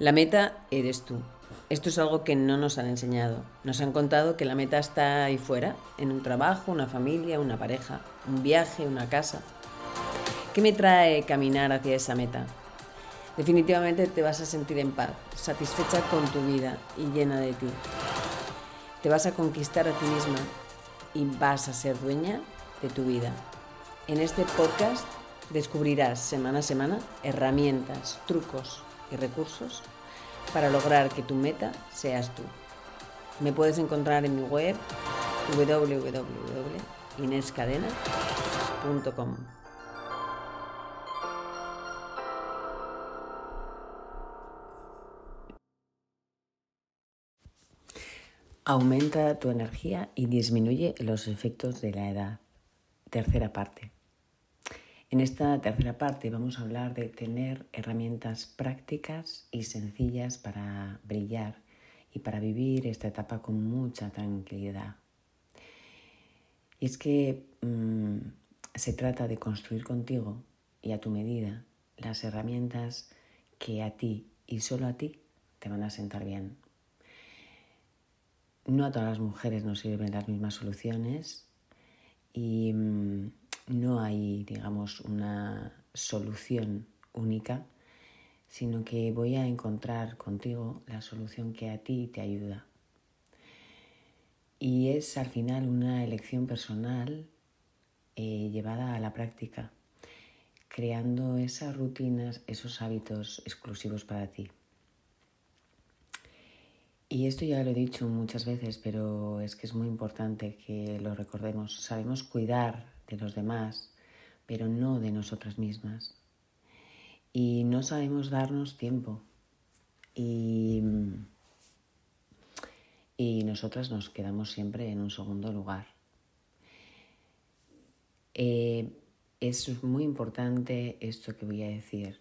La meta eres tú. Esto es algo que no nos han enseñado. Nos han contado que la meta está ahí fuera, en un trabajo, una familia, una pareja, un viaje, una casa. ¿Qué me trae caminar hacia esa meta? Definitivamente te vas a sentir en paz, satisfecha con tu vida y llena de ti. Te vas a conquistar a ti misma y vas a ser dueña de tu vida. En este podcast descubrirás semana a semana herramientas, trucos, y recursos para lograr que tu meta seas tú. Me puedes encontrar en mi web www.inescadena.com. Aumenta tu energía y disminuye los efectos de la edad. Tercera parte. En esta tercera parte vamos a hablar de tener herramientas prácticas y sencillas para brillar y para vivir esta etapa con mucha tranquilidad. Y es que mm, se trata de construir contigo y a tu medida las herramientas que a ti y solo a ti te van a sentar bien. No a todas las mujeres nos sirven las mismas soluciones y mm, no hay, digamos, una solución única, sino que voy a encontrar contigo la solución que a ti te ayuda. Y es al final una elección personal eh, llevada a la práctica, creando esas rutinas, esos hábitos exclusivos para ti. Y esto ya lo he dicho muchas veces, pero es que es muy importante que lo recordemos. Sabemos cuidar de los demás, pero no de nosotras mismas. Y no sabemos darnos tiempo. Y, y nosotras nos quedamos siempre en un segundo lugar. Eh, es muy importante esto que voy a decir.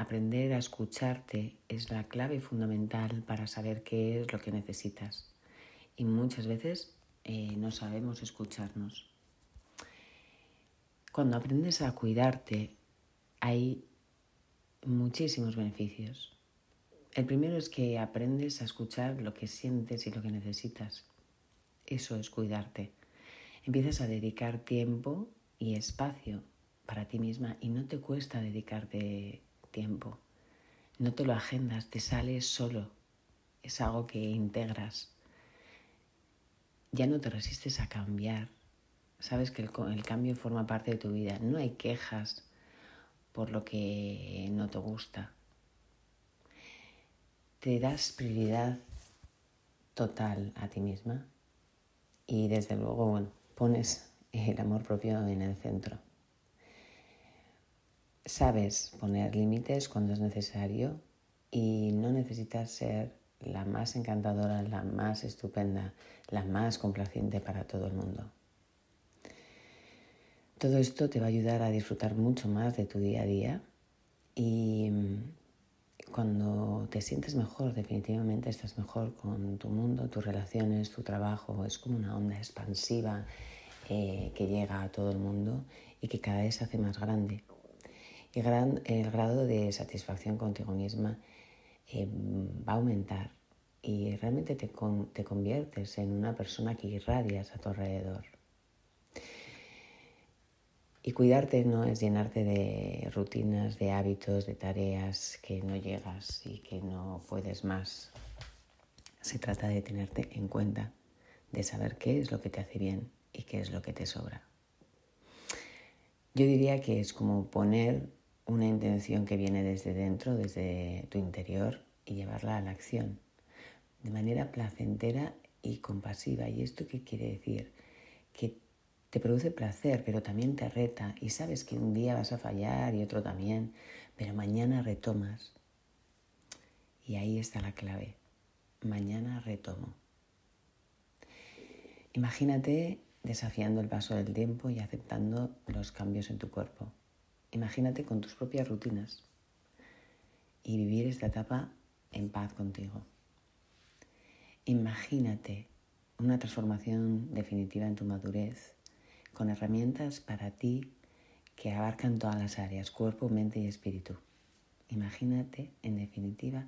Aprender a escucharte es la clave fundamental para saber qué es lo que necesitas. Y muchas veces eh, no sabemos escucharnos. Cuando aprendes a cuidarte, hay muchísimos beneficios. El primero es que aprendes a escuchar lo que sientes y lo que necesitas. Eso es cuidarte. Empiezas a dedicar tiempo y espacio para ti misma y no te cuesta dedicarte tiempo. No te lo agendas, te sale solo. Es algo que integras. Ya no te resistes a cambiar sabes que el, cambio forma parte de tu vida. No hay quejas por lo que no te gusta. Te das prioridad total a ti misma y desde luego, bueno, pones el amor propio en el centro. Sabes poner límites cuando es necesario y no necesitas ser la más encantadora, la más estupenda, la más complaciente para todo el mundo. Todo esto te va a ayudar a disfrutar mucho más de tu día a día y mm, cuando te sientes mejor, definitivamente estás mejor con tu mundo, tus relaciones, tu trabajo. Es como una onda expansiva eh, que llega a todo el mundo y que cada vez se hace más grande. Y el grado de satisfacción contigo misma eh, va a aumentar y realmente te, te conviertes en una persona que irradias a tu alrededor. Y cuidarte no es llenarte de rutinas, de hábitos, de tareas que no llegas y que no puedes más. Se trata de tenerte en cuenta, de saber qué es lo que te hace bien y qué es lo que te sobra. Yo diría que es como poner una intención que viene desde dentro, desde tu interior, y llevarla a la acción de manera placentera y compasiva. ¿Y esto qué quiere decir? Que te produce placer, pero también te reta y sabes que un día vas a fallar y otro también, pero mañana retomas. Y ahí está la clave. Mañana retomo. Imagínate desafiando el paso del tiempo y aceptando los cambios en tu cuerpo. Imagínate con tus propias rutinas y vivir esta etapa en paz contigo. Imagínate una transformación definitiva en tu madurez con herramientas para ti que abarcan todas las áreas, cuerpo, mente y espíritu. Imagínate, en definitiva,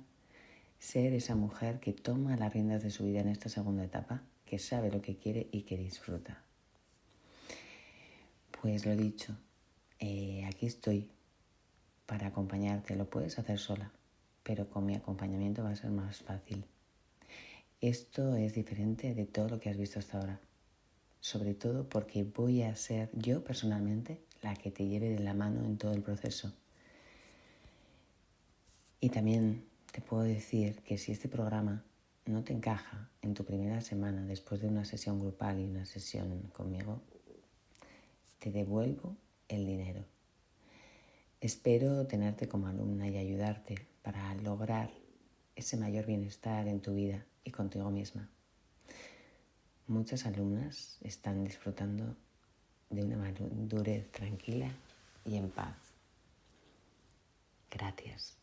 ser esa mujer que toma las riendas de su vida en esta segunda etapa, que sabe lo que quiere y que disfruta. Pues lo dicho, eh, aquí estoy para acompañarte. Lo puedes hacer sola, pero con mi acompañamiento va a ser más fácil. Esto es diferente de todo lo que has visto hasta ahora, sobre todo porque voy a ser yo personalmente la que te lleve de la mano en todo el proceso. Y también te puedo decir que si este programa no te encaja en tu primera semana después de una sesión grupal y una sesión conmigo, te devuelvo el dinero. Espero tenerte como alumna y ayudarte para lograr ese mayor bienestar en tu vida y contigo misma. Muchas alumnas están disfrutando de una madurez tranquila y en paz. Gracias.